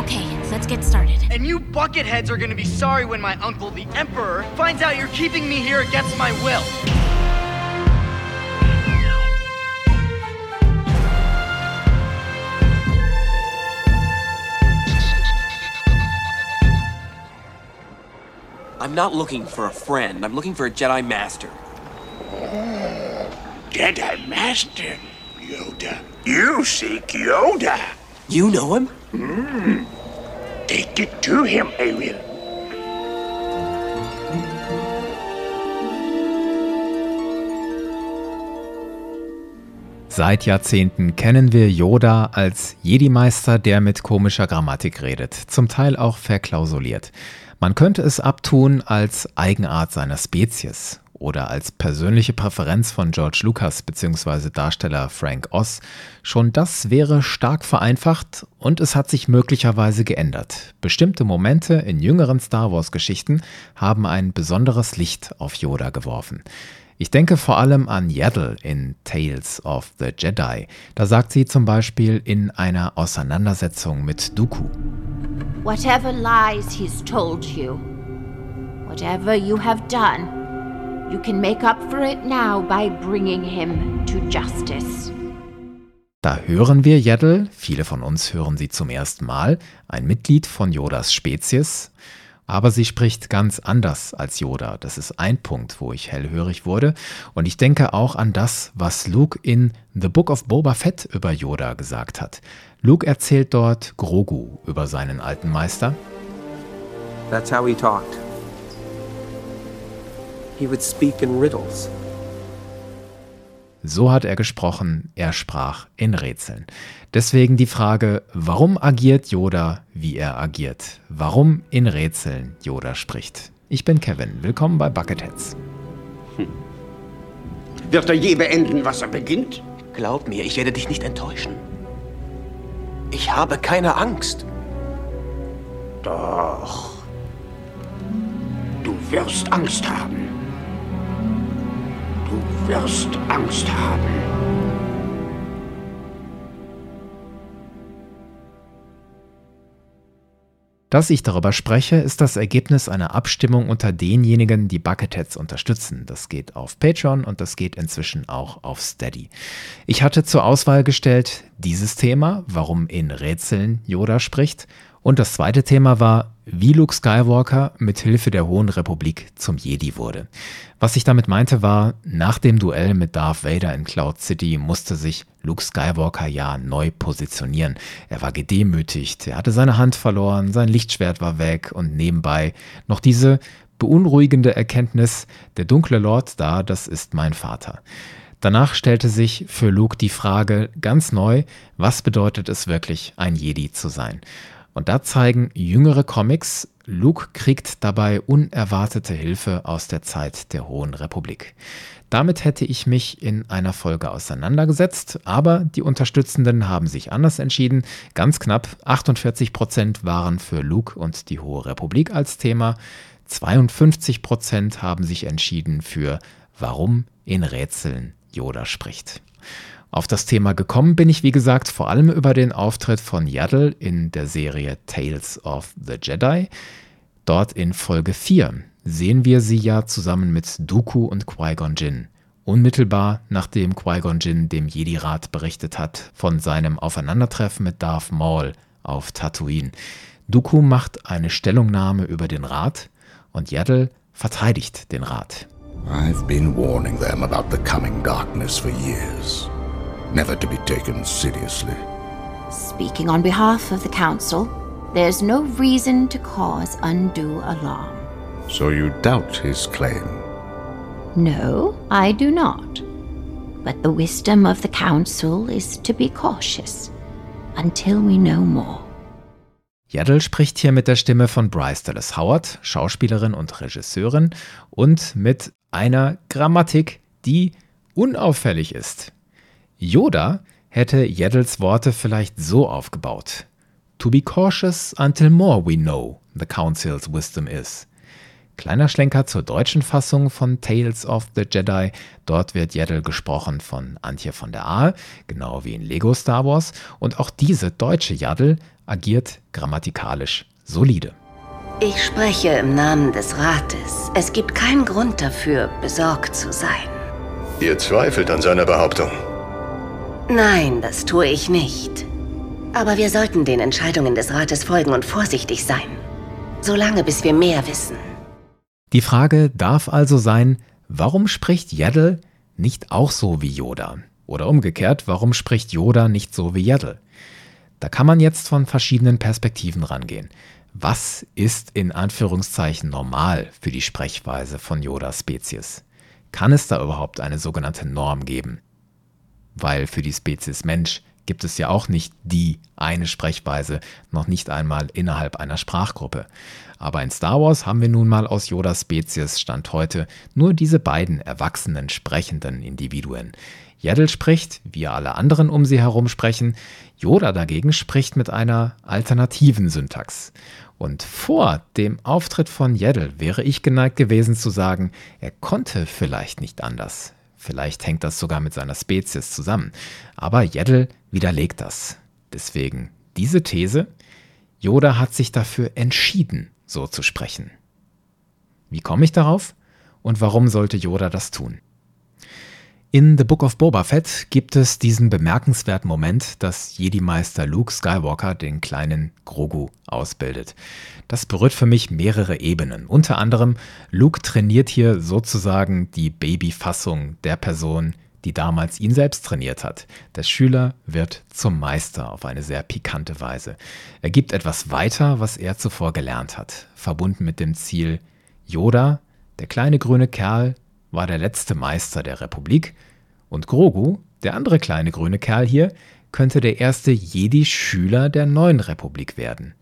Okay, let's get started. And you bucketheads are gonna be sorry when my uncle, the Emperor, finds out you're keeping me here against my will. I'm not looking for a friend. I'm looking for a Jedi Master. Jedi Master? Yoda. You seek Yoda. You know him? Take it to him, I will. Seit Jahrzehnten kennen wir Yoda als Jedi-Meister, der mit komischer Grammatik redet, zum Teil auch verklausuliert. Man könnte es abtun als Eigenart seiner Spezies oder als persönliche Präferenz von George Lucas bzw. Darsteller Frank Oz. Schon das wäre stark vereinfacht und es hat sich möglicherweise geändert. Bestimmte Momente in jüngeren Star Wars-Geschichten haben ein besonderes Licht auf Yoda geworfen. Ich denke vor allem an Yaddle in Tales of the Jedi. Da sagt sie zum Beispiel in einer Auseinandersetzung mit Dooku. Whatever lies he's told you, whatever you have done, you can make up for it now by bringing him to justice. Da hören wir Yaddle, viele von uns hören sie zum ersten Mal, ein Mitglied von Yodas Spezies, aber sie spricht ganz anders als Yoda. Das ist ein Punkt, wo ich hellhörig wurde. Und ich denke auch an das, was Luke in The Book of Boba Fett über Yoda gesagt hat. Luke erzählt dort Grogu über seinen alten Meister. That's how he talked. He would speak in riddles. So hat er gesprochen, er sprach in Rätseln. Deswegen die Frage, warum agiert Yoda, wie er agiert? Warum in Rätseln Yoda spricht? Ich bin Kevin, willkommen bei Bucketheads. Wird er je beenden, was er beginnt? Glaub mir, ich werde dich nicht enttäuschen. Ich habe keine Angst. Doch. Du wirst Angst haben. Du wirst Angst haben. Dass ich darüber spreche, ist das Ergebnis einer Abstimmung unter denjenigen, die Bucketheads unterstützen. Das geht auf Patreon und das geht inzwischen auch auf Steady. Ich hatte zur Auswahl gestellt dieses Thema, warum in Rätseln Yoda spricht, und das zweite Thema war, wie Luke Skywalker mit Hilfe der Hohen Republik zum Jedi wurde. Was ich damit meinte war, nach dem Duell mit Darth Vader in Cloud City musste sich Luke Skywalker ja neu positionieren. Er war gedemütigt, er hatte seine Hand verloren, sein Lichtschwert war weg und nebenbei noch diese beunruhigende Erkenntnis, der dunkle Lord da, das ist mein Vater. Danach stellte sich für Luke die Frage ganz neu, was bedeutet es wirklich, ein Jedi zu sein? Und da zeigen jüngere Comics, Luke kriegt dabei unerwartete Hilfe aus der Zeit der Hohen Republik. Damit hätte ich mich in einer Folge auseinandergesetzt, aber die Unterstützenden haben sich anders entschieden. Ganz knapp 48 Prozent waren für Luke und die Hohe Republik als Thema. 52 Prozent haben sich entschieden für Warum in Rätseln Yoda spricht. Auf das Thema gekommen bin ich, wie gesagt, vor allem über den Auftritt von Yaddle in der Serie Tales of the Jedi. Dort in Folge 4 sehen wir sie ja zusammen mit Dooku und Qui-Gon Jinn. Unmittelbar nachdem Qui-Gon Jinn dem Jedi-Rat berichtet hat von seinem Aufeinandertreffen mit Darth Maul auf Tatooine. Dooku macht eine Stellungnahme über den Rat und Yaddle verteidigt den Rat. I've been warning them about the coming darkness for years. Never to be taken seriously. Speaking on behalf of the Council, there's no reason to cause undue alarm. So you doubt his claim? No, I do not. But the wisdom of the Council is to be cautious until we know more. Yaddle spricht hier mit der Stimme von Bryce Dallas Howard, Schauspielerin und Regisseurin, und mit einer Grammatik, die unauffällig ist. Yoda hätte Yaddles Worte vielleicht so aufgebaut. To be cautious until more we know the Council's wisdom is. Kleiner Schlenker zur deutschen Fassung von Tales of the Jedi. Dort wird Yaddle gesprochen von Antje von der Ahe, genau wie in Lego Star Wars. Und auch diese deutsche Yaddle agiert grammatikalisch solide. Ich spreche im Namen des Rates. Es gibt keinen Grund dafür, besorgt zu sein. Ihr zweifelt an seiner Behauptung. Nein, das tue ich nicht. Aber wir sollten den Entscheidungen des Rates folgen und vorsichtig sein. Solange bis wir mehr wissen. Die Frage darf also sein, warum spricht Yaddle nicht auch so wie Yoda? Oder umgekehrt, warum spricht Yoda nicht so wie Yaddle? Da kann man jetzt von verschiedenen Perspektiven rangehen. Was ist in Anführungszeichen normal für die Sprechweise von Yodas Spezies? Kann es da überhaupt eine sogenannte Norm geben? Weil für die Spezies Mensch gibt es ja auch nicht die eine Sprechweise, noch nicht einmal innerhalb einer Sprachgruppe. Aber in Star Wars haben wir nun mal aus Yodas Spezies Stand heute nur diese beiden erwachsenen sprechenden Individuen. Yaddle spricht, wie alle anderen um sie herum sprechen, Yoda dagegen spricht mit einer alternativen Syntax. Und vor dem Auftritt von Yaddle wäre ich geneigt gewesen zu sagen, er konnte vielleicht nicht anders. Vielleicht hängt das sogar mit seiner Spezies zusammen. Aber Yaddle widerlegt das. Deswegen diese These, Yoda hat sich dafür entschieden, so zu sprechen. Wie komme ich darauf? Und warum sollte Yoda das tun? In The Book of Boba Fett gibt es diesen bemerkenswerten Moment, dass Jedi-Meister Luke Skywalker den kleinen Grogu ausbildet. Das berührt für mich mehrere Ebenen. Unter anderem, Luke trainiert hier sozusagen die Babyfassung der Person, die damals ihn selbst trainiert hat. Der Schüler wird zum Meister auf eine sehr pikante Weise. Er gibt etwas weiter, was er zuvor gelernt hat, verbunden mit dem Ziel, Yoda, der kleine grüne Kerl, war der letzte Meister der Republik und Grogu, der andere kleine grüne Kerl hier, könnte der erste Jedi-Schüler der neuen Republik werden.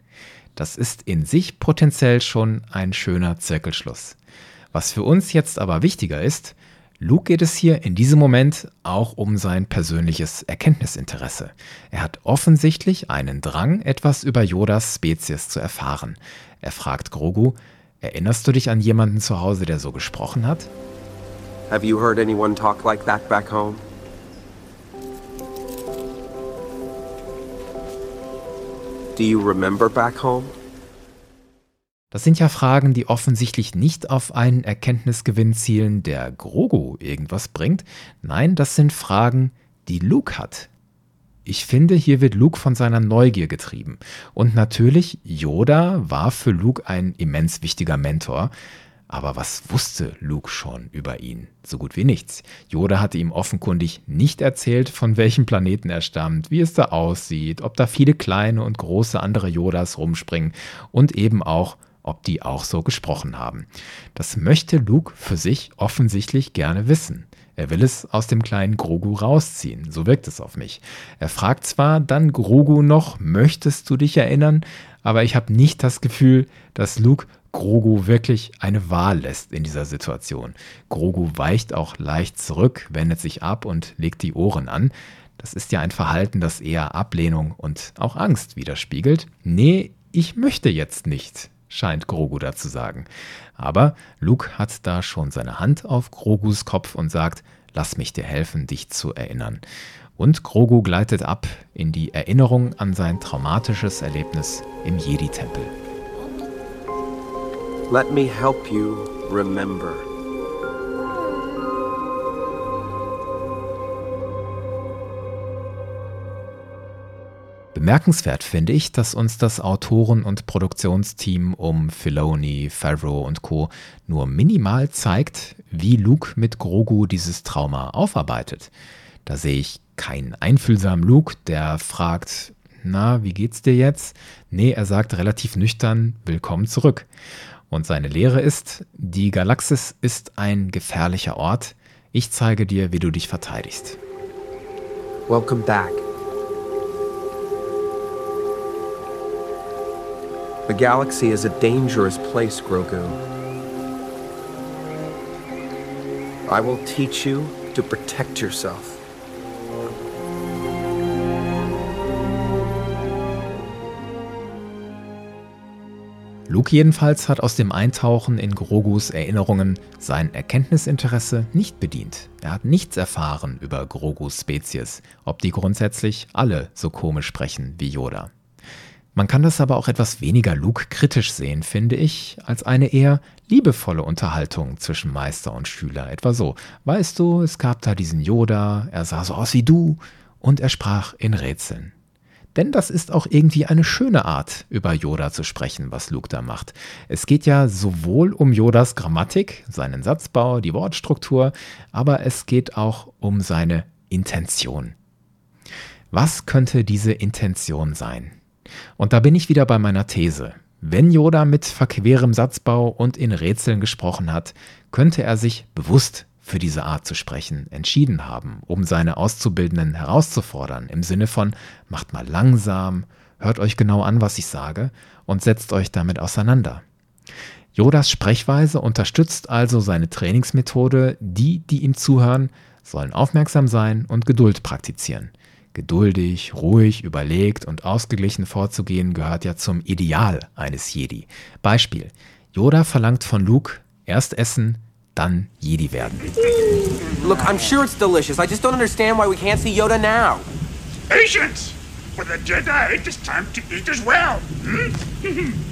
Das ist in sich potenziell schon ein schöner Zirkelschluss. Was für uns jetzt aber wichtiger ist, Luke geht es hier in diesem Moment auch um sein persönliches Erkenntnisinteresse. Er hat offensichtlich einen Drang, etwas über Yodas Spezies zu erfahren. Er fragt Grogu, erinnerst du dich an jemanden zu Hause, der so gesprochen hat? Have you heard anyone talk like that back home? Do you remember back home? Das sind ja Fragen, die offensichtlich nicht auf einen Erkenntnisgewinn zielen, der Grogu irgendwas bringt. Nein, das sind Fragen, die Luke hat. Ich finde, hier wird Luke von seiner Neugier getrieben. Und natürlich, Yoda war für Luke ein immens wichtiger Mentor. Aber was wusste Luke schon über ihn? So gut wie nichts. Yoda hatte ihm offenkundig nicht erzählt, von welchem Planeten er stammt, wie es da aussieht, ob da viele kleine und große andere Yodas rumspringen und eben auch, ob die auch so gesprochen haben. Das möchte Luke für sich offensichtlich gerne wissen. Er will es aus dem kleinen Grogu rausziehen, so wirkt es auf mich. Er fragt zwar dann Grogu noch, möchtest du dich erinnern? Aber ich habe nicht das Gefühl, dass Luke Grogu wirklich eine Wahl lässt in dieser Situation. Grogu weicht auch leicht zurück, wendet sich ab und legt die Ohren an. Das ist ja ein Verhalten, das eher Ablehnung und auch Angst widerspiegelt. Nee, ich möchte jetzt nicht, scheint Grogu da zu sagen. Aber Luke hat da schon seine Hand auf Grogus Kopf und sagt, lass mich dir helfen, dich zu erinnern. Und Grogu gleitet ab in die Erinnerung an sein traumatisches Erlebnis im Jedi-Tempel. Let me help you remember. Bemerkenswert finde ich, dass uns das Autoren- und Produktionsteam um Filoni, Favreau und Co. nur minimal zeigt, wie Luke mit Grogu dieses Trauma aufarbeitet. Da sehe ich keinen einfühlsamen Luke, der fragt, na, wie geht's dir jetzt? Nee, er sagt relativ nüchtern, willkommen zurück. Und seine Lehre ist, die Galaxis ist ein gefährlicher Ort. Ich zeige dir, wie du dich verteidigst. Welcome back. The galaxy is a dangerous place, Grogu. I will teach you to protect yourself. Luke jedenfalls hat aus dem Eintauchen in Grogus Erinnerungen sein Erkenntnisinteresse nicht bedient. Er hat nichts erfahren über Grogus Spezies, ob die grundsätzlich alle so komisch sprechen wie Yoda. Man kann das aber auch etwas weniger Luke kritisch sehen, finde ich, als eine eher liebevolle Unterhaltung zwischen Meister und Schüler. Etwa so, weißt du, es gab da diesen Yoda, er sah so aus wie du und er sprach in Rätseln. Denn das ist auch irgendwie eine schöne Art, über Yoda zu sprechen, was Luke da macht. Es geht ja sowohl um Yodas Grammatik, seinen Satzbau, die Wortstruktur, aber es geht auch um seine Intention. Was könnte diese Intention sein? Und da bin ich wieder bei meiner These. Wenn Yoda mit verquerem Satzbau und in Rätseln gesprochen hat, könnte er sich bewusst für diese Art zu sprechen entschieden haben, um seine Auszubildenden herauszufordern, im Sinne von macht mal langsam, hört euch genau an, was ich sage und setzt euch damit auseinander. Yodas Sprechweise unterstützt also seine Trainingsmethode, die, die ihm zuhören, sollen aufmerksam sein und Geduld praktizieren. Geduldig, ruhig, überlegt und ausgeglichen vorzugehen gehört ja zum Ideal eines Jedi. Beispiel: Yoda verlangt von Luke erst essen, dann Jedi werden. Look, I'm sure it's delicious. I just don't understand why we can't see Yoda now. Patience! For the Jedi, it is time to eat as well. Hmm?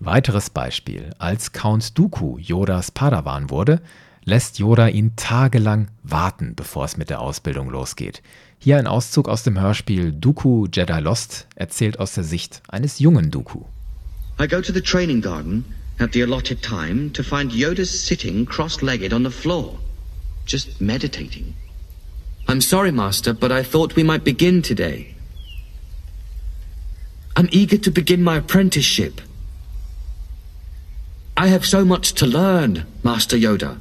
Weiteres Beispiel. Als Count Dooku Yodas Padawan wurde, lässt Yoda ihn tagelang warten, bevor es mit der Ausbildung losgeht. Hier ein Auszug aus dem Hörspiel Dooku Jedi Lost, erzählt aus der Sicht eines jungen Dooku. I go to the training garden at the allotted time to find Yoda sitting cross-legged on the floor, just meditating. I'm sorry, Master, but I thought we might begin today. I'm eager to begin my apprenticeship. I have so much to learn, Master Yoda.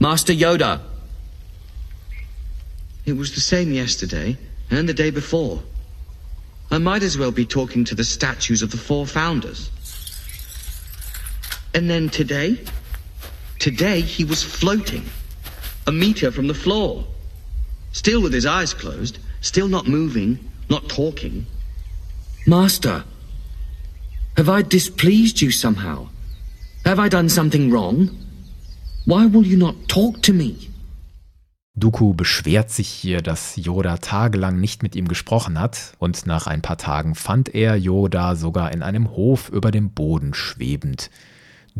Master Yoda! It was the same yesterday and the day before. I might as well be talking to the statues of the four founders. And then today? Today he was floating. A meter from the floor. Still with his eyes closed, still not moving, not talking. Master, have I displeased you somehow? Have I done something wrong? Why will you not talk to me? Dooku beschwert sich hier, dass Yoda tagelang nicht mit ihm gesprochen hat, und nach ein paar Tagen fand er Yoda sogar in einem Hof über dem Boden schwebend.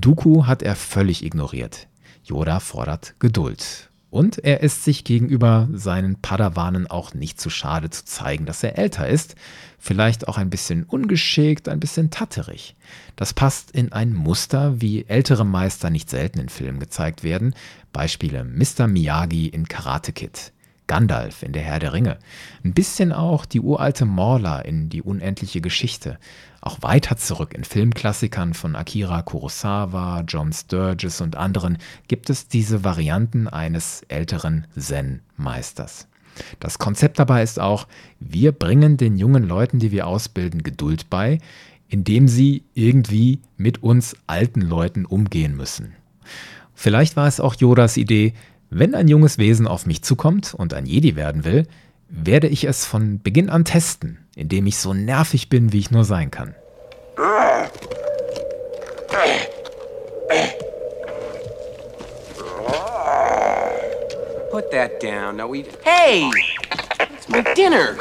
Dooku hat er völlig ignoriert. Yoda fordert Geduld. Und er ist sich gegenüber seinen Padawanen auch nicht zu schade zu zeigen, dass er älter ist, vielleicht auch ein bisschen ungeschickt, ein bisschen tatterig. Das passt in ein Muster, wie ältere Meister nicht selten in Filmen gezeigt werden. Beispiele Mr. Miyagi in Karate Kid. Gandalf in Der Herr der Ringe. Ein bisschen auch die uralte Morla in Die unendliche Geschichte. Auch weiter zurück in Filmklassikern von Akira Kurosawa, John Sturges und anderen gibt es diese Varianten eines älteren Zen-Meisters. Das Konzept dabei ist auch, wir bringen den jungen Leuten, die wir ausbilden, Geduld bei, indem sie irgendwie mit uns alten Leuten umgehen müssen. Vielleicht war es auch Yodas Idee, wenn ein junges Wesen auf mich zukommt und ein Jedi werden will, werde ich es von Beginn an testen, indem ich so nervig bin, wie ich nur sein kann. Put that down. Now we. Hey! It's my dinner!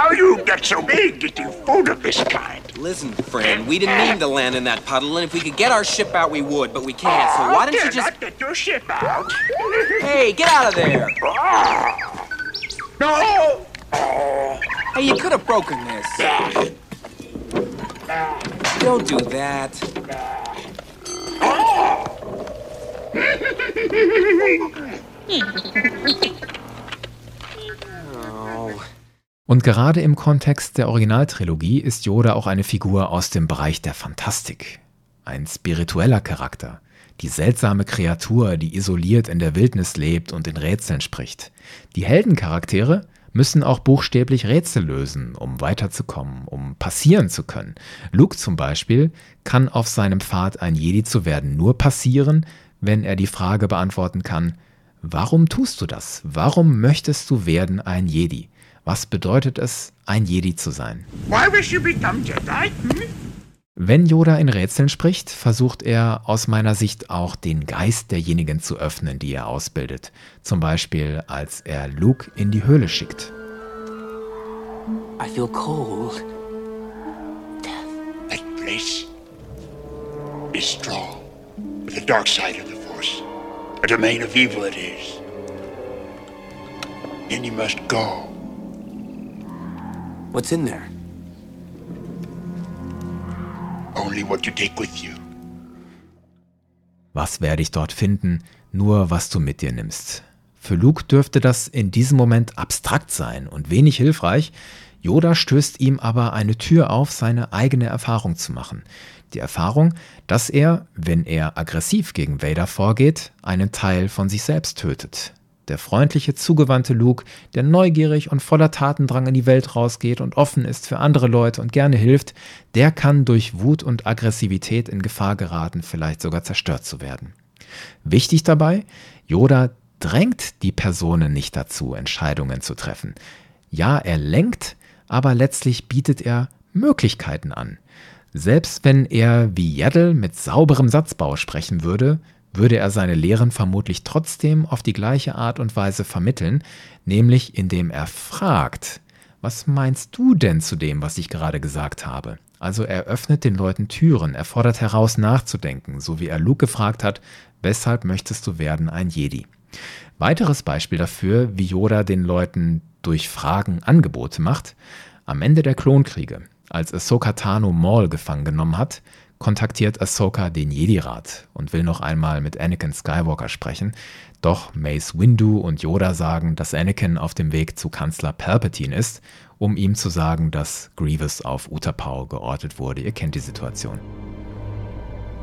How you get so big eating food of this kind? Listen, friend, we didn't mean to land in that puddle, and if we could get our ship out, we would, but we can't, so why don't you just. get your ship out? Hey, get out of there! No! Hey, you could have broken this. Don't do that. Oh. Und gerade im Kontext der Originaltrilogie ist Yoda auch eine Figur aus dem Bereich der Fantastik. Ein spiritueller Charakter. Die seltsame Kreatur, die isoliert in der Wildnis lebt und in Rätseln spricht. Die Heldencharaktere müssen auch buchstäblich Rätsel lösen, um weiterzukommen, um passieren zu können. Luke zum Beispiel kann auf seinem Pfad ein Jedi zu werden nur passieren, wenn er die Frage beantworten kann, warum tust du das? Warum möchtest du werden ein Jedi? Was bedeutet es, ein Jedi zu sein? Why wish you become Jedi? Hmm? Wenn Yoda in Rätseln spricht, versucht er aus meiner Sicht auch den Geist derjenigen zu öffnen, die er ausbildet. Zum Beispiel, als er Luke in die Höhle schickt. I feel cold. That place is strong. But the dark side of the Force, a domain of evil it is. And you must go. What's in there? Only what you take with you. Was werde ich dort finden? Nur was du mit dir nimmst. Für Luke dürfte das in diesem Moment abstrakt sein und wenig hilfreich. Yoda stößt ihm aber eine Tür auf, seine eigene Erfahrung zu machen. Die Erfahrung, dass er, wenn er aggressiv gegen Vader vorgeht, einen Teil von sich selbst tötet. Der freundliche, zugewandte Luke, der neugierig und voller Tatendrang in die Welt rausgeht und offen ist für andere Leute und gerne hilft, der kann durch Wut und Aggressivität in Gefahr geraten, vielleicht sogar zerstört zu werden. Wichtig dabei, Yoda drängt die Personen nicht dazu, Entscheidungen zu treffen. Ja, er lenkt, aber letztlich bietet er Möglichkeiten an. Selbst wenn er wie Yaddle mit sauberem Satzbau sprechen würde, würde er seine Lehren vermutlich trotzdem auf die gleiche Art und Weise vermitteln, nämlich indem er fragt, was meinst du denn zu dem, was ich gerade gesagt habe? Also er öffnet den Leuten Türen, er fordert heraus nachzudenken, so wie er Luke gefragt hat, weshalb möchtest du werden ein Jedi? Weiteres Beispiel dafür, wie Yoda den Leuten durch Fragen Angebote macht, am Ende der Klonkriege, als Ahsoka Tano Maul gefangen genommen hat, kontaktiert Ahsoka den Jedi-Rat und will noch einmal mit Anakin Skywalker sprechen. Doch Mace Windu und Yoda sagen, dass Anakin auf dem Weg zu Kanzler Palpatine ist, um ihm zu sagen, dass Grievous auf Utapau geortet wurde. Ihr kennt die Situation.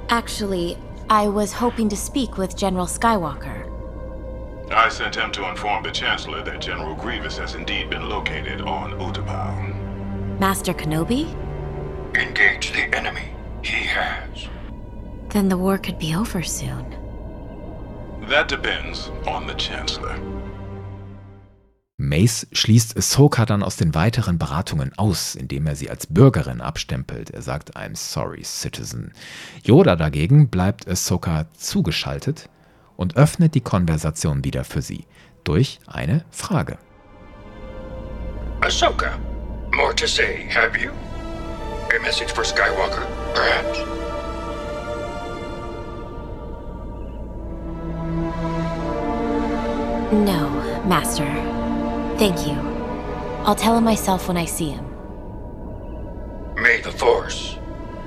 Actually, I was hoping to speak with General Skywalker. I sent him to inform the Chancellor that General Grievous has indeed been located on Utapau. Master Kenobi? Engage the enemy. He has. Then the war could be over soon. That depends on the Chancellor. Mace schließt Ahsoka dann aus den weiteren Beratungen aus, indem er sie als Bürgerin abstempelt. Er sagt I'm sorry, Citizen. Yoda dagegen bleibt Ahsoka zugeschaltet und öffnet die Konversation wieder für sie durch eine Frage. Ahsoka, more to say, have you? A message for Skywalker, perhaps? No, Master. Thank you. I'll tell him myself when I see him. May the Force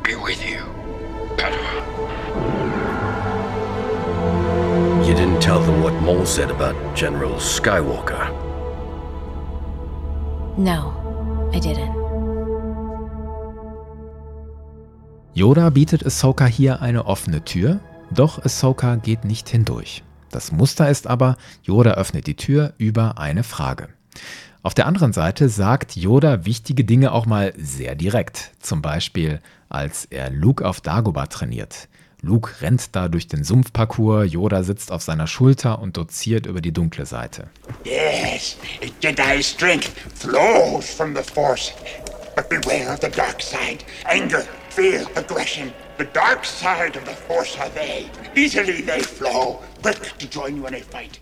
be with you, Padawan. You didn't tell them what Maul said about General Skywalker. No, I didn't. Yoda bietet Ahsoka hier eine offene Tür, doch Ahsoka geht nicht hindurch. Das Muster ist aber, Yoda öffnet die Tür über eine Frage. Auf der anderen Seite sagt Yoda wichtige Dinge auch mal sehr direkt. Zum Beispiel, als er Luke auf Dagobah trainiert. Luke rennt da durch den Sumpfparcours, Yoda sitzt auf seiner Schulter und doziert über die dunkle Seite. Yes, Jedi strength flows from the Force. But beware of the dark side. Anger, fear, aggression. The dark side of the Force are they. Easily they flow, quick to join you in a fight.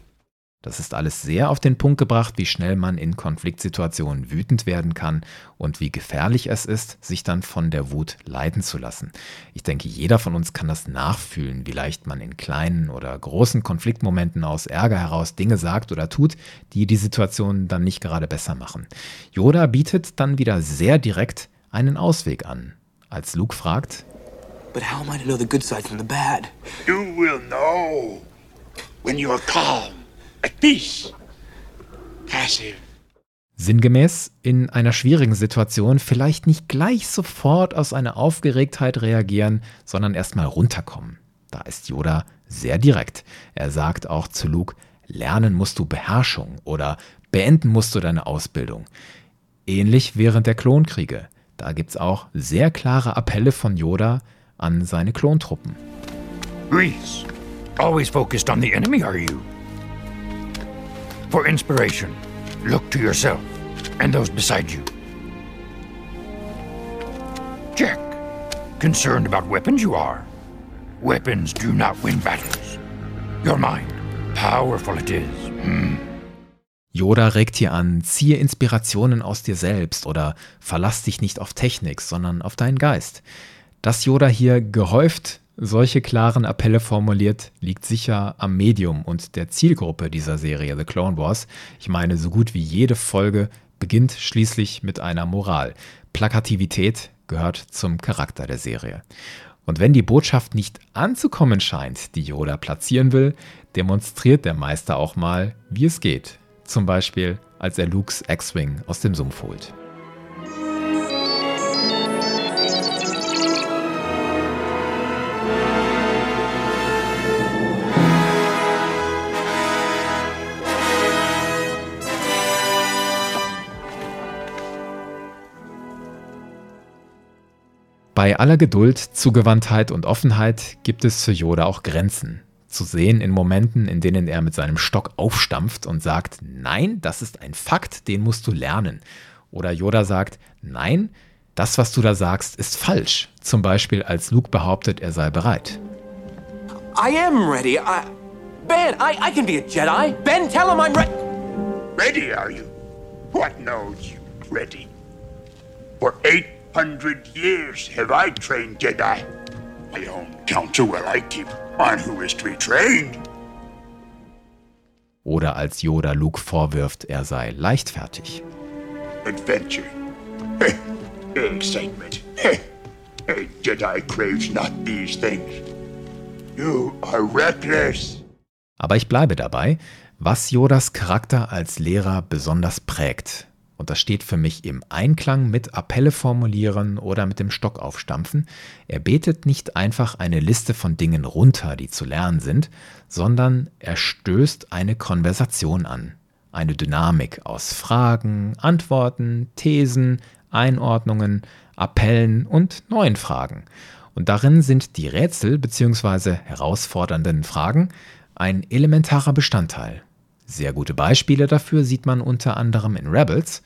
Das ist alles sehr auf den Punkt gebracht, wie schnell man in Konfliktsituationen wütend werden kann und wie gefährlich es ist, sich dann von der Wut leiten zu lassen. Ich denke, jeder von uns kann das nachfühlen, wie leicht man in kleinen oder großen Konfliktmomenten aus Ärger heraus Dinge sagt oder tut, die die Situation dann nicht gerade besser machen. Yoda bietet dann wieder sehr direkt einen Ausweg an. Als Luke fragt, But how am I to know the good side from the bad? You will know when you are calm, at peace, passive. Sinngemäß in einer schwierigen Situation vielleicht nicht gleich sofort aus einer Aufgeregtheit reagieren, sondern erstmal runterkommen. Da ist Yoda sehr direkt. Er sagt auch zu Luke, lernen musst du Beherrschung oder beenden musst du deine Ausbildung. Ähnlich während der Klonkriege. Da gibt es auch sehr klare Appelle von Yoda an seine Klontruppen. Reese, always focused on the enemy, are you? For inspiration, look to yourself and those beside you. Check. concerned about weapons you are. Weapons do not win battles. Your mind, powerful it is. Hmm. Yoda regt hier an, ziehe Inspirationen aus dir selbst oder verlass dich nicht auf Technik, sondern auf deinen Geist. Dass Yoda hier gehäuft solche klaren Appelle formuliert, liegt sicher am Medium und der Zielgruppe dieser Serie The Clone Wars. Ich meine, so gut wie jede Folge beginnt schließlich mit einer Moral. Plakativität gehört zum Charakter der Serie. Und wenn die Botschaft nicht anzukommen scheint, die Yoda platzieren will, demonstriert der Meister auch mal, wie es geht. Zum Beispiel, als er Lukes X-Wing aus dem Sumpf holt. Bei aller Geduld, Zugewandtheit und Offenheit gibt es für Yoda auch Grenzen. Zu sehen in Momenten, in denen er mit seinem Stock aufstampft und sagt, nein, das ist ein Fakt, den musst du lernen. Oder Yoda sagt, nein, das, was du da sagst, ist falsch. Zum Beispiel, als Luke behauptet, er sei bereit. I am ready. I... Ben, I, I can be a Jedi. Ben, tell him I'm ready. Ready, are you? What knows you ready? For eight hundred years have I trained Jedi. My own counsel will I keep on who is to be trained. Oder als Yoda Luke vorwirft, er sei leichtfertig. Adventure. Excitement. Jedi craves not these things. You are reckless. Aber ich bleibe dabei, was Yodas Charakter als Lehrer besonders prägt, und das steht für mich im Einklang mit Appelle formulieren oder mit dem Stock aufstampfen. Er betet nicht einfach eine Liste von Dingen runter, die zu lernen sind, sondern er stößt eine Konversation an. Eine Dynamik aus Fragen, Antworten, Thesen, Einordnungen, Appellen und neuen Fragen. Und darin sind die Rätsel bzw. herausfordernden Fragen ein elementarer Bestandteil. Sehr gute Beispiele dafür sieht man unter anderem in Rebels,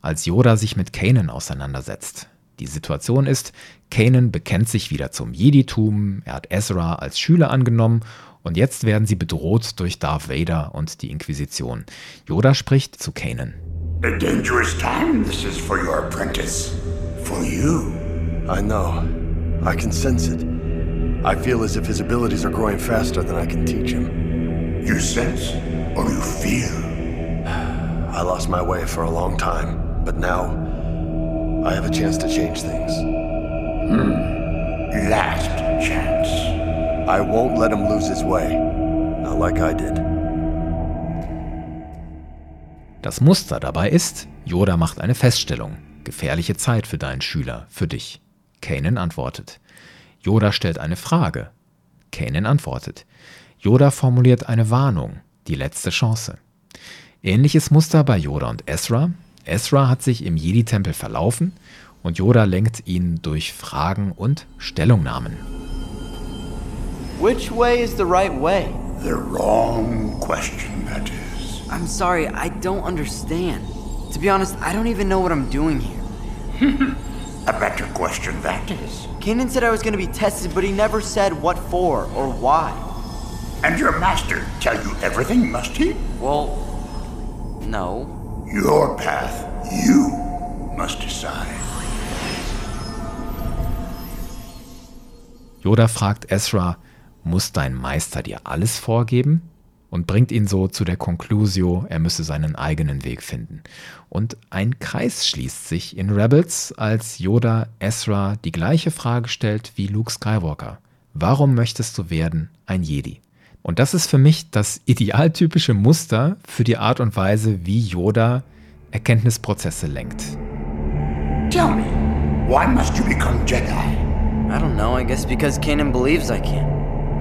als Yoda sich mit Kanan auseinandersetzt. Die Situation ist, Kanan bekennt sich wieder zum Jeditum, er hat Ezra als Schüler angenommen und jetzt werden sie bedroht durch Darth Vader und die Inquisition. Yoda spricht zu Kanan. A dangerous time this is for your apprentice. For you. I know. I can sense it. I feel as if his abilities are growing faster than I can teach him. You sense or you feel? I lost my way for a long time, but now I have a chance to change things. Hmm. Last chance. I won't let him lose his way. Not like I did. Das Muster dabei ist, Yoda macht eine Feststellung. Gefährliche Zeit für deinen Schüler, für dich. Kanan antwortet. Yoda stellt eine Frage. Kanan antwortet. Yoda formuliert eine Warnung die letzte Chance. Ähnliches Muster bei Yoda und Ezra. Ezra hat sich im Jedi-Tempel verlaufen und Yoda lenkt ihn durch Fragen und Stellungnahmen. Which way is the right way? The wrong question, that is. I'm sorry, I don't understand. To be honest, I don't even know what I'm doing here. A better question, that is. Kanan said I was going to be tested, but he never said what for or why. And your master tell you everything, must he? Well, no. Your path, you must decide. Yoda fragt Ezra, muss dein Meister dir alles vorgeben? Und bringt ihn so zu der Conclusio, er müsse seinen eigenen Weg finden. Und ein Kreis schließt sich in Rebels, als Yoda Ezra die gleiche Frage stellt wie Luke Skywalker. Warum möchtest du werden ein Jedi? Und das ist für mich das idealtypische Muster für die Art und Weise, wie Yoda Erkenntnisprozesse lenkt. Tell me, why must you become Jedi? I don't know, I guess because Kanan believes I can.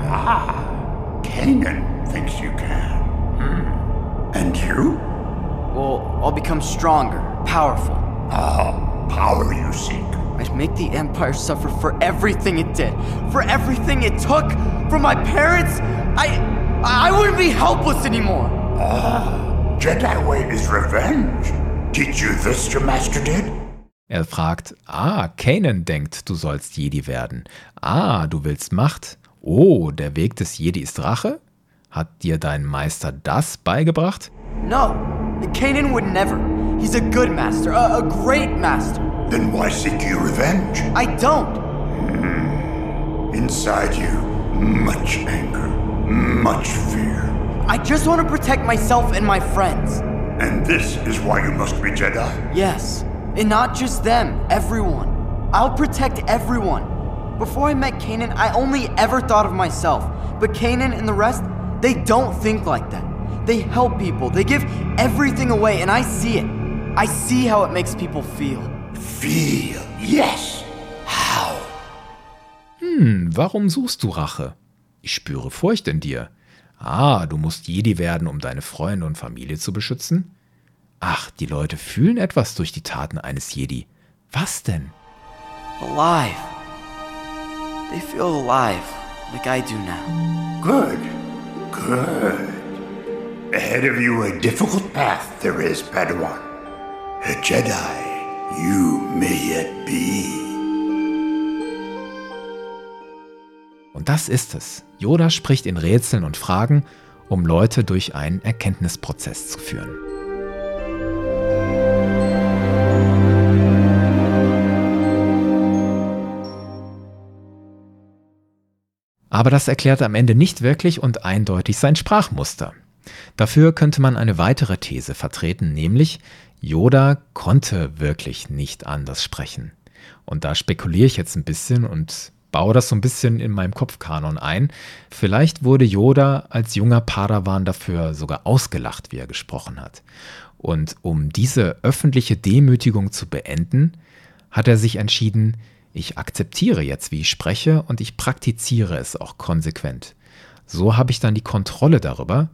Ah, Kanan thinks you can. Hmm. And you? Well, I'll become stronger, powerful. Ah, power you seek. I'd make the Empire suffer for everything it did, for everything it took from my parents. I. I wouldn't be helpless anymore. Ah, Jedi way is revenge. Teach you this your master did? Er fragt, ah, Kanan denkt, du sollst Jedi werden. Ah, du willst Macht. Oh, der Weg des Jedi ist Rache? Hat dir dein Meister das beigebracht? No, Kanan would never. He's a good master, a, a great master. Then why seek you revenge? I don't. Hmm. Inside you, much anger, much fear. I just want to protect myself and my friends. And this is why you must be Jedi? Yes, and not just them, everyone. I'll protect everyone. Before I met Kanan, I only ever thought of myself. But Kanan and the rest, they don't think like that. They help people, they give everything away, and I see it. I see how it makes people feel. Feel, yes. How? Hm, warum suchst du Rache? Ich spüre Furcht in dir. Ah, du musst Jedi werden, um deine Freunde und Familie zu beschützen? Ach, die Leute fühlen etwas durch die Taten eines Jedi. Was denn? Alive. They feel alive, like I do now. Good, good. Ahead of you a difficult path there is, Padawan. A Jedi you may yet be. Und das ist es. Yoda spricht in Rätseln und Fragen, um Leute durch einen Erkenntnisprozess zu führen. Aber das erklärt am Ende nicht wirklich und eindeutig sein Sprachmuster. Dafür könnte man eine weitere These vertreten, nämlich Yoda konnte wirklich nicht anders sprechen. Und da spekuliere ich jetzt ein bisschen und baue das so ein bisschen in meinem Kopfkanon ein. Vielleicht wurde Yoda als junger Padawan dafür sogar ausgelacht, wie er gesprochen hat. Und um diese öffentliche Demütigung zu beenden, hat er sich entschieden, ich akzeptiere jetzt, wie ich spreche und ich praktiziere es auch konsequent. So habe ich dann die Kontrolle darüber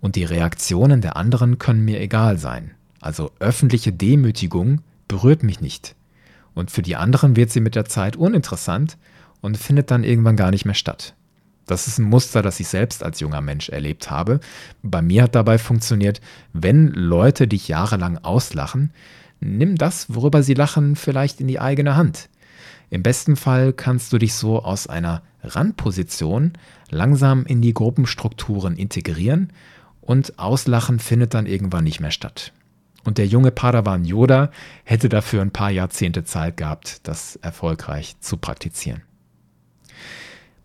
und die Reaktionen der anderen können mir egal sein. Also öffentliche Demütigung berührt mich nicht. Und für die anderen wird sie mit der Zeit uninteressant und findet dann irgendwann gar nicht mehr statt. Das ist ein Muster, das ich selbst als junger Mensch erlebt habe. Bei mir hat dabei funktioniert, wenn Leute dich jahrelang auslachen, nimm das, worüber sie lachen, vielleicht in die eigene Hand. Im besten Fall kannst du dich so aus einer Randposition langsam in die Gruppenstrukturen integrieren und Auslachen findet dann irgendwann nicht mehr statt. Und der junge Padawan Yoda hätte dafür ein paar Jahrzehnte Zeit gehabt, das erfolgreich zu praktizieren.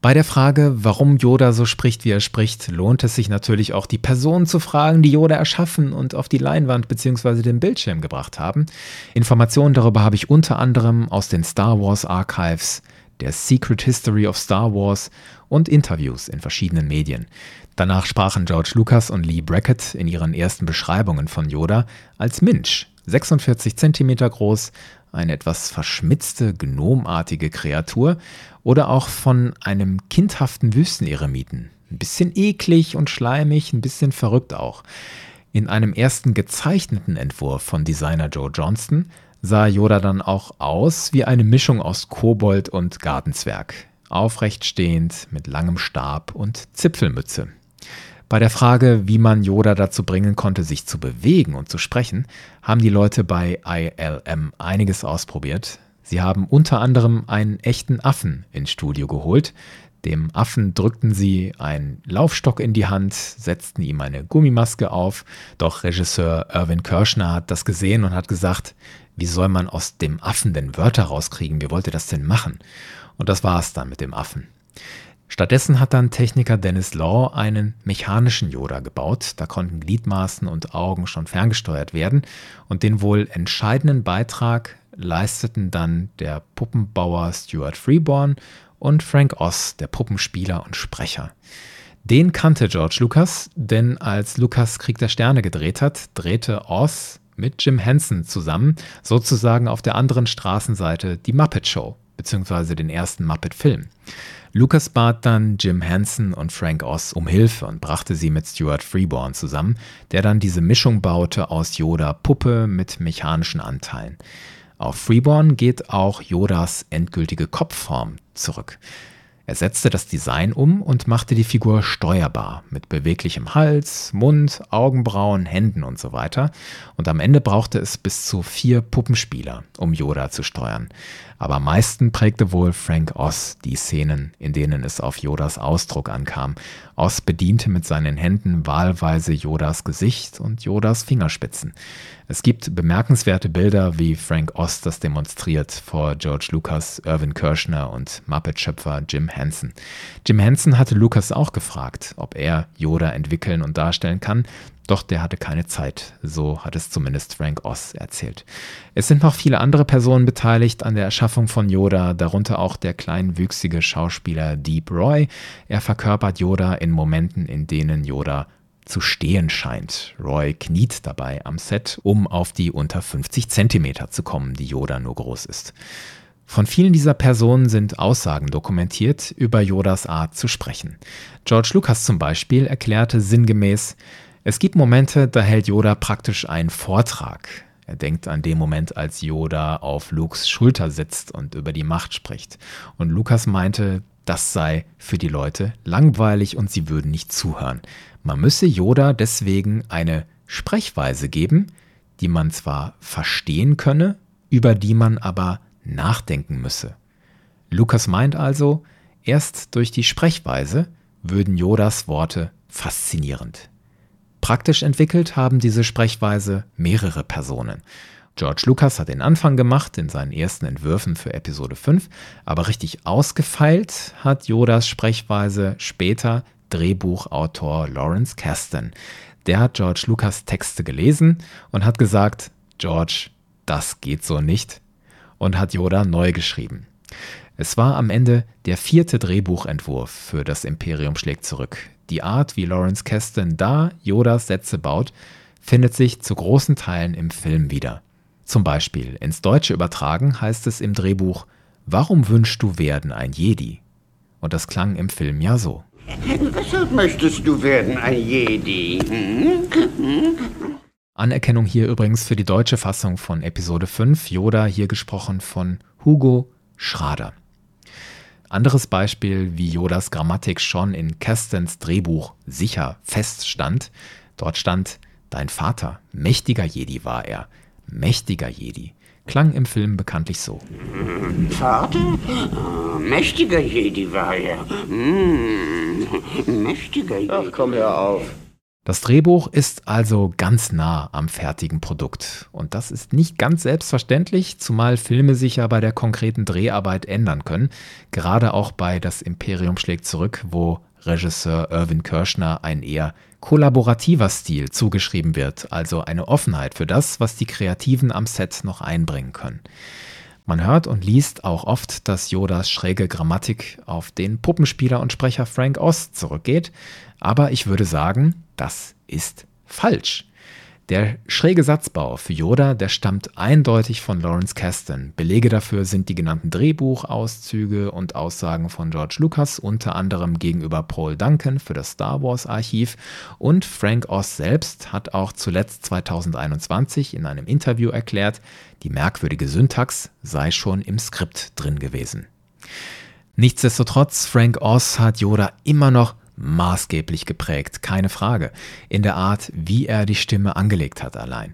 Bei der Frage, warum Yoda so spricht, wie er spricht, lohnt es sich natürlich auch, die Personen zu fragen, die Yoda erschaffen und auf die Leinwand bzw. den Bildschirm gebracht haben. Informationen darüber habe ich unter anderem aus den Star Wars Archives, der Secret History of Star Wars und Interviews in verschiedenen Medien. Danach sprachen George Lucas und Lee Brackett in ihren ersten Beschreibungen von Yoda als Mensch, 46 cm groß, eine etwas verschmitzte, gnomartige Kreatur oder auch von einem kindhaften Wüsteneremiten. Ein bisschen eklig und schleimig, ein bisschen verrückt auch. In einem ersten gezeichneten Entwurf von Designer Joe Johnston sah Yoda dann auch aus wie eine Mischung aus Kobold und Gartenzwerg. Aufrecht stehend, mit langem Stab und Zipfelmütze. Bei der Frage, wie man Yoda dazu bringen konnte, sich zu bewegen und zu sprechen, haben die Leute bei ILM einiges ausprobiert. Sie haben unter anderem einen echten Affen ins Studio geholt. Dem Affen drückten sie einen Laufstock in die Hand, setzten ihm eine Gummimaske auf. Doch Regisseur Irwin Kirschner hat das gesehen und hat gesagt, wie soll man aus dem Affen denn Wörter rauskriegen? Wie wollte das denn machen? Und das war es dann mit dem Affen. Stattdessen hat dann Techniker Dennis Law einen mechanischen Yoda gebaut. Da konnten Gliedmaßen und Augen schon ferngesteuert werden. Und den wohl entscheidenden Beitrag leisteten dann der Puppenbauer Stuart Freeborn und Frank Oz, der Puppenspieler und Sprecher. Den kannte George Lucas, denn als Lucas Krieg der Sterne gedreht hat, drehte Oz mit Jim Henson zusammen, sozusagen auf der anderen Straßenseite, die Muppet Show, beziehungsweise den ersten Muppet-Film. Lucas bat dann Jim Henson und Frank Oz um Hilfe und brachte sie mit Stuart Freeborn zusammen, der dann diese Mischung baute aus Yoda Puppe mit mechanischen Anteilen. Auf Freeborn geht auch Yodas endgültige Kopfform zurück. Er setzte das Design um und machte die Figur steuerbar, mit beweglichem Hals, Mund, Augenbrauen, Händen und so weiter. Und am Ende brauchte es bis zu vier Puppenspieler, um Yoda zu steuern. Aber am meisten prägte wohl Frank Oz die Szenen, in denen es auf Yodas Ausdruck ankam. Oz bediente mit seinen Händen wahlweise Yodas Gesicht und Yodas Fingerspitzen. Es gibt bemerkenswerte Bilder, wie Frank Oz das demonstriert vor George Lucas, Irvin Kirschner und Muppet-Schöpfer Jim Henson. Jim Henson hatte Lucas auch gefragt, ob er Yoda entwickeln und darstellen kann, doch der hatte keine Zeit, so hat es zumindest Frank Oz erzählt. Es sind noch viele andere Personen beteiligt an der Erschaffung von Yoda, darunter auch der kleinwüchsige Schauspieler Deep Roy. Er verkörpert Yoda in Momenten, in denen Yoda zu stehen scheint. Roy kniet dabei am Set, um auf die unter 50 Zentimeter zu kommen, die Yoda nur groß ist. Von vielen dieser Personen sind Aussagen dokumentiert über Yodas Art zu sprechen. George Lucas zum Beispiel erklärte sinngemäß, es gibt Momente, da hält Yoda praktisch einen Vortrag. Er denkt an den Moment, als Yoda auf Lukes Schulter sitzt und über die Macht spricht. Und Lukas meinte, das sei für die Leute langweilig und sie würden nicht zuhören. Man müsse Yoda deswegen eine Sprechweise geben, die man zwar verstehen könne, über die man aber nachdenken müsse. Lukas meint also, erst durch die Sprechweise würden Yodas Worte faszinierend. Praktisch entwickelt haben diese Sprechweise mehrere Personen. George Lucas hat den Anfang gemacht in seinen ersten Entwürfen für Episode 5, aber richtig ausgefeilt hat Yodas Sprechweise später Drehbuchautor Lawrence Kasdan. Der hat George Lucas Texte gelesen und hat gesagt, George, das geht so nicht und hat Yoda neu geschrieben. Es war am Ende der vierte Drehbuchentwurf für Das Imperium schlägt zurück, die Art, wie Lawrence Kasten da Yodas Sätze baut, findet sich zu großen Teilen im Film wieder. Zum Beispiel ins Deutsche übertragen heißt es im Drehbuch Warum wünschst du werden ein Jedi? Und das klang im Film ja so. Weshalb möchtest du werden ein Jedi? Hm? Anerkennung hier übrigens für die deutsche Fassung von Episode 5, Yoda hier gesprochen von Hugo Schrader. Anderes Beispiel, wie Yodas Grammatik schon in Kestens Drehbuch sicher feststand. Dort stand, dein Vater, mächtiger Jedi war er, mächtiger Jedi. Klang im Film bekanntlich so. Vater? Mächtiger Jedi war er. Hm, mächtiger Jedi. Ach, komm hör auf. Das Drehbuch ist also ganz nah am fertigen Produkt. Und das ist nicht ganz selbstverständlich, zumal Filme sich ja bei der konkreten Dreharbeit ändern können. Gerade auch bei Das Imperium schlägt zurück, wo Regisseur Irvin Kirschner ein eher kollaborativer Stil zugeschrieben wird, also eine Offenheit für das, was die Kreativen am Set noch einbringen können. Man hört und liest auch oft, dass Yodas schräge Grammatik auf den Puppenspieler und Sprecher Frank Oz zurückgeht, aber ich würde sagen, das ist falsch. Der schräge Satzbau für Yoda, der stammt eindeutig von Lawrence Kasdan. Belege dafür sind die genannten Drehbuchauszüge und Aussagen von George Lucas, unter anderem gegenüber Paul Duncan für das Star Wars Archiv. Und Frank Oz selbst hat auch zuletzt 2021 in einem Interview erklärt, die merkwürdige Syntax sei schon im Skript drin gewesen. Nichtsdestotrotz, Frank Oz hat Yoda immer noch maßgeblich geprägt, keine Frage, in der Art, wie er die Stimme angelegt hat allein.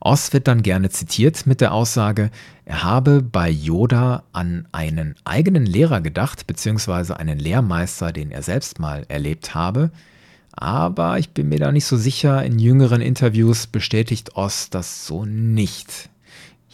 Oz wird dann gerne zitiert mit der Aussage, er habe bei Yoda an einen eigenen Lehrer gedacht, beziehungsweise einen Lehrmeister, den er selbst mal erlebt habe. Aber ich bin mir da nicht so sicher, in jüngeren Interviews bestätigt Oz das so nicht.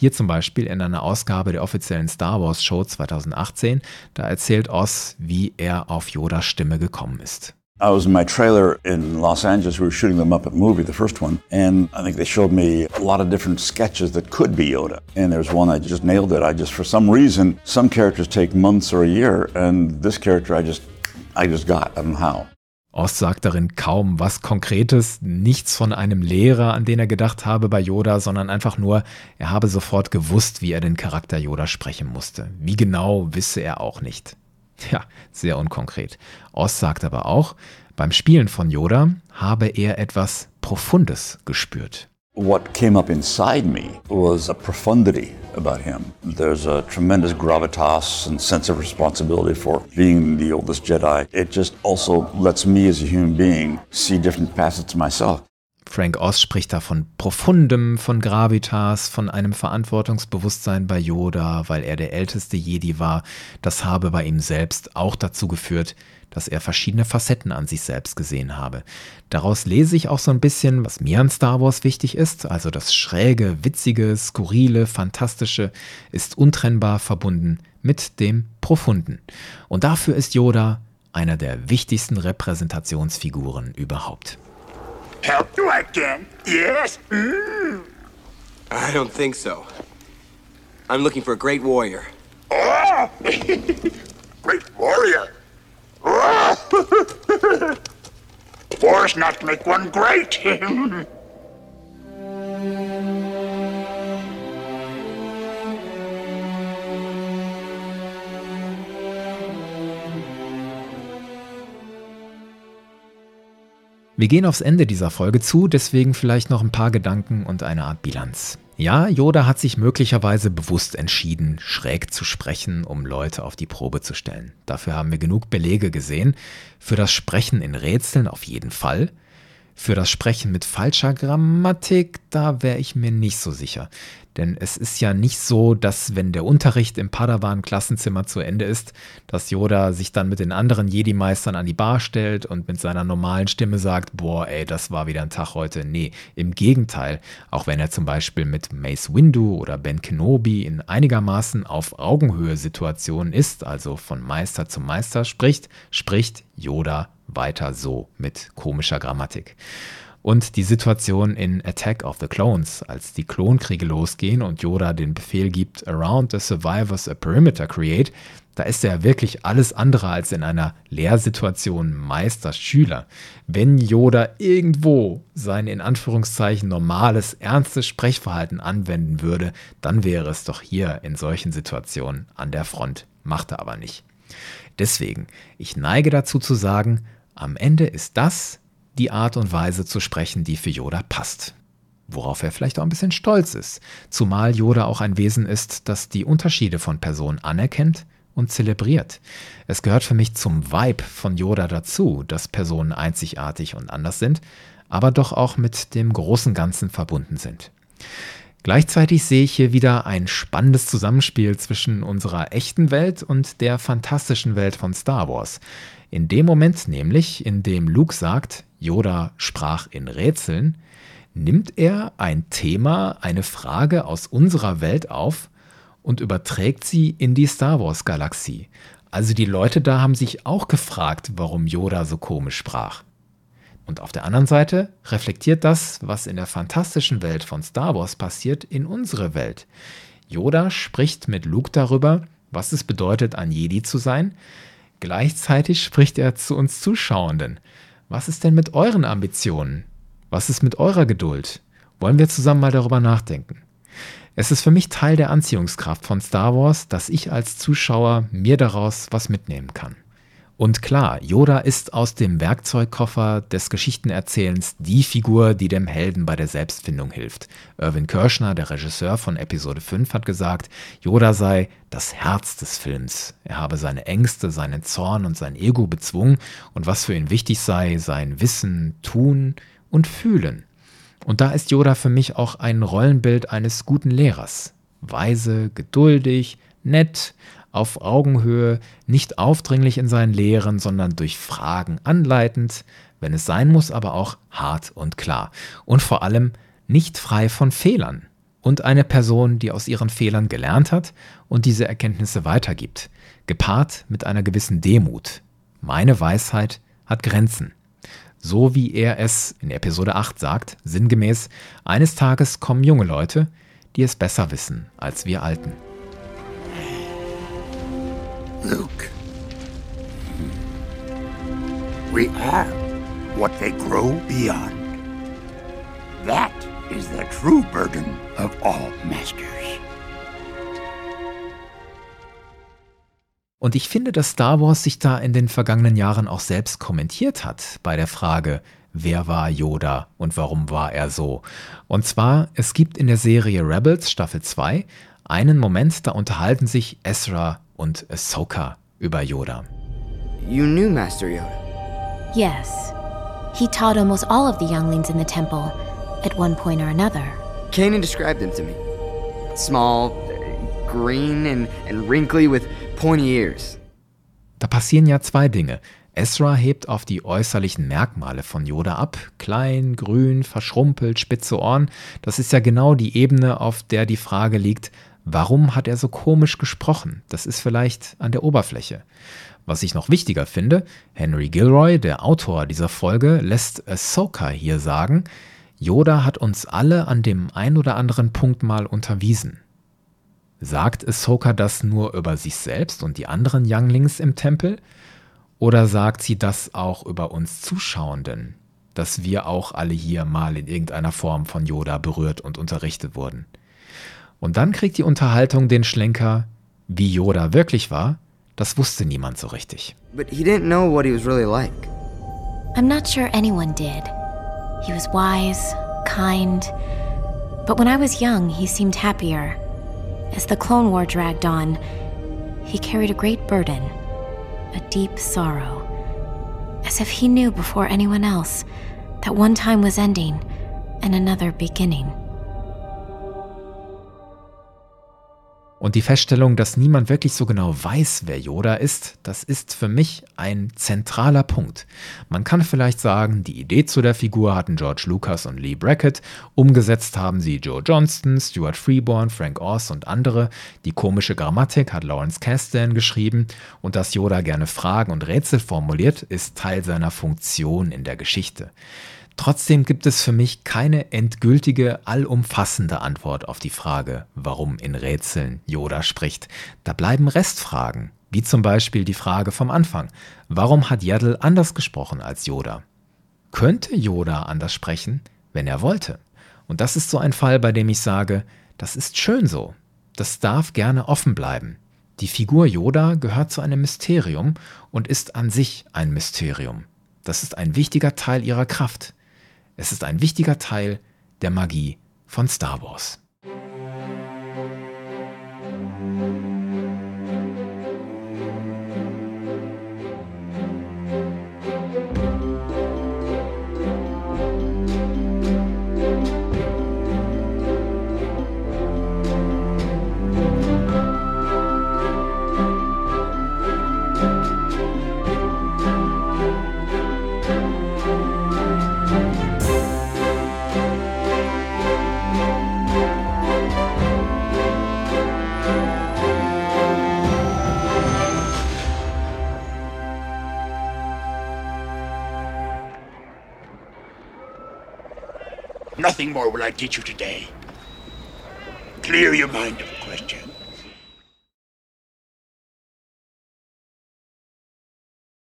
Hier zum Beispiel in einer Ausgabe der offiziellen Star Wars Show 2018, da erzählt Oz, wie er auf Yodas Stimme gekommen ist. I was in my trailer in Los Angeles. We were shooting them up at the Muppet movie, the first one, and I think they showed me a lot of different sketches that could be Yoda. And there's one I just nailed it. I just, for some reason, some characters take months or a year, and this character I just, I just got. I don't know how. Oz sagt darin kaum was Konkretes, nichts von einem Lehrer, an den er gedacht habe bei Yoda, sondern einfach nur, er habe sofort gewusst, wie er den Charakter Yoda sprechen musste. Wie genau, wisse er auch nicht. Ja, sehr unkonkret. Oz sagt aber auch, beim Spielen von Yoda habe er etwas Profundes gespürt. What came up inside me was a profundity about him. There's a tremendous gravitas and sense of responsibility for being the oldest Jedi. It just also lets me as a human being see different facets of myself. Frank Oz spricht da von profundem, von Gravitas, von einem Verantwortungsbewusstsein bei Yoda, weil er der älteste Jedi war. Das habe bei ihm selbst auch dazu geführt, dass er verschiedene Facetten an sich selbst gesehen habe. Daraus lese ich auch so ein bisschen, was mir an Star Wars wichtig ist, also das schräge, witzige, skurrile, fantastische ist untrennbar verbunden mit dem Profunden. Und dafür ist Yoda einer der wichtigsten Repräsentationsfiguren überhaupt. Help you again? Yes? Mm. I don't think so. I'm looking for a great warrior. Oh! great warrior? Oh! Force not make one great. Wir gehen aufs Ende dieser Folge zu, deswegen vielleicht noch ein paar Gedanken und eine Art Bilanz. Ja, Yoda hat sich möglicherweise bewusst entschieden, schräg zu sprechen, um Leute auf die Probe zu stellen. Dafür haben wir genug Belege gesehen. Für das Sprechen in Rätseln auf jeden Fall. Für das Sprechen mit falscher Grammatik, da wäre ich mir nicht so sicher. Denn es ist ja nicht so, dass wenn der Unterricht im Padawan-Klassenzimmer zu Ende ist, dass Yoda sich dann mit den anderen Jedi-Meistern an die Bar stellt und mit seiner normalen Stimme sagt, boah, ey, das war wieder ein Tag heute. Nee, im Gegenteil. Auch wenn er zum Beispiel mit Mace Windu oder Ben Kenobi in einigermaßen auf Augenhöhe Situationen ist, also von Meister zu Meister spricht, spricht Yoda weiter so mit komischer Grammatik. Und die Situation in Attack of the Clones, als die Klonkriege losgehen und Yoda den Befehl gibt, Around the Survivors a Perimeter create, da ist er wirklich alles andere als in einer Lehrsituation Meister-Schüler. Wenn Yoda irgendwo sein in Anführungszeichen normales, ernstes Sprechverhalten anwenden würde, dann wäre es doch hier in solchen Situationen an der Front. Macht er aber nicht. Deswegen, ich neige dazu zu sagen, am Ende ist das die Art und Weise zu sprechen, die für Yoda passt. Worauf er vielleicht auch ein bisschen stolz ist, zumal Yoda auch ein Wesen ist, das die Unterschiede von Personen anerkennt und zelebriert. Es gehört für mich zum Vibe von Yoda dazu, dass Personen einzigartig und anders sind, aber doch auch mit dem großen Ganzen verbunden sind. Gleichzeitig sehe ich hier wieder ein spannendes Zusammenspiel zwischen unserer echten Welt und der fantastischen Welt von Star Wars. In dem Moment nämlich, in dem Luke sagt, Yoda sprach in Rätseln, nimmt er ein Thema, eine Frage aus unserer Welt auf und überträgt sie in die Star Wars-Galaxie. Also die Leute da haben sich auch gefragt, warum Yoda so komisch sprach. Und auf der anderen Seite reflektiert das, was in der fantastischen Welt von Star Wars passiert, in unsere Welt. Yoda spricht mit Luke darüber, was es bedeutet, ein Jedi zu sein, Gleichzeitig spricht er zu uns Zuschauenden. Was ist denn mit euren Ambitionen? Was ist mit eurer Geduld? Wollen wir zusammen mal darüber nachdenken? Es ist für mich Teil der Anziehungskraft von Star Wars, dass ich als Zuschauer mir daraus was mitnehmen kann. Und klar, Yoda ist aus dem Werkzeugkoffer des Geschichtenerzählens die Figur, die dem Helden bei der Selbstfindung hilft. Irvin Kirschner, der Regisseur von Episode 5, hat gesagt, Yoda sei das Herz des Films. Er habe seine Ängste, seinen Zorn und sein Ego bezwungen und was für ihn wichtig sei, sein Wissen, Tun und Fühlen. Und da ist Yoda für mich auch ein Rollenbild eines guten Lehrers. Weise, geduldig, nett, auf Augenhöhe, nicht aufdringlich in seinen Lehren, sondern durch Fragen anleitend, wenn es sein muss, aber auch hart und klar. Und vor allem nicht frei von Fehlern. Und eine Person, die aus ihren Fehlern gelernt hat und diese Erkenntnisse weitergibt, gepaart mit einer gewissen Demut. Meine Weisheit hat Grenzen. So wie er es in Episode 8 sagt, sinngemäß, eines Tages kommen junge Leute, die es besser wissen als wir Alten. Luke. We are what they grow beyond. That is the true burden of all masters. Und ich finde, dass Star Wars sich da in den vergangenen Jahren auch selbst kommentiert hat bei der Frage, wer war Yoda und warum war er so. Und zwar, es gibt in der Serie Rebels Staffel 2 einen Moment, da unterhalten sich Ezra und Ahsoka über Yoda. You knew Master Yoda? Yes. He taught almost all of the younglings in the temple at one point or another. Kanan described him to me. Small, green, and, and wrinkly with pointy ears. Da passieren ja zwei Dinge. Ezra hebt auf die äußerlichen Merkmale von Yoda ab. Klein, grün, verschrumpelt, spitze Ohren. Das ist ja genau die Ebene, auf der die Frage liegt, warum hat er so komisch gesprochen? Das ist vielleicht an der Oberfläche. Was ich noch wichtiger finde, Henry Gilroy, der Autor dieser Folge, lässt Ahsoka hier sagen, Yoda hat uns alle an dem ein oder anderen Punkt mal unterwiesen. Sagt Ahsoka das nur über sich selbst und die anderen Younglings im Tempel? Oder sagt sie das auch über uns Zuschauenden, dass wir auch alle hier mal in irgendeiner Form von Yoda berührt und unterrichtet wurden? Und dann kriegt die Unterhaltung den Schlenker, wie Yoda wirklich war, das wusste niemand so richtig. But he didn't know what he was really like. I'm not sure anyone did. He was wise, kind, but when I was young, he seemed happier. As the Clone War dragged on, he carried a great burden, a deep sorrow, as if he knew before anyone else that one time was ending and another beginning. Und die Feststellung, dass niemand wirklich so genau weiß, wer Yoda ist, das ist für mich ein zentraler Punkt. Man kann vielleicht sagen, die Idee zu der Figur hatten George Lucas und Lee Brackett, umgesetzt haben sie Joe Johnston, Stuart Freeborn, Frank Oz und andere. Die komische Grammatik hat Lawrence Kasdan geschrieben und dass Yoda gerne Fragen und Rätsel formuliert, ist Teil seiner Funktion in der Geschichte. Trotzdem gibt es für mich keine endgültige, allumfassende Antwort auf die Frage, warum in Rätseln Yoda spricht. Da bleiben Restfragen, wie zum Beispiel die Frage vom Anfang. Warum hat Yaddle anders gesprochen als Yoda? Könnte Yoda anders sprechen, wenn er wollte? Und das ist so ein Fall, bei dem ich sage, das ist schön so. Das darf gerne offen bleiben. Die Figur Yoda gehört zu einem Mysterium und ist an sich ein Mysterium. Das ist ein wichtiger Teil ihrer Kraft. Es ist ein wichtiger Teil der Magie von Star Wars. Nothing more will I teach you today. Clear your mind of.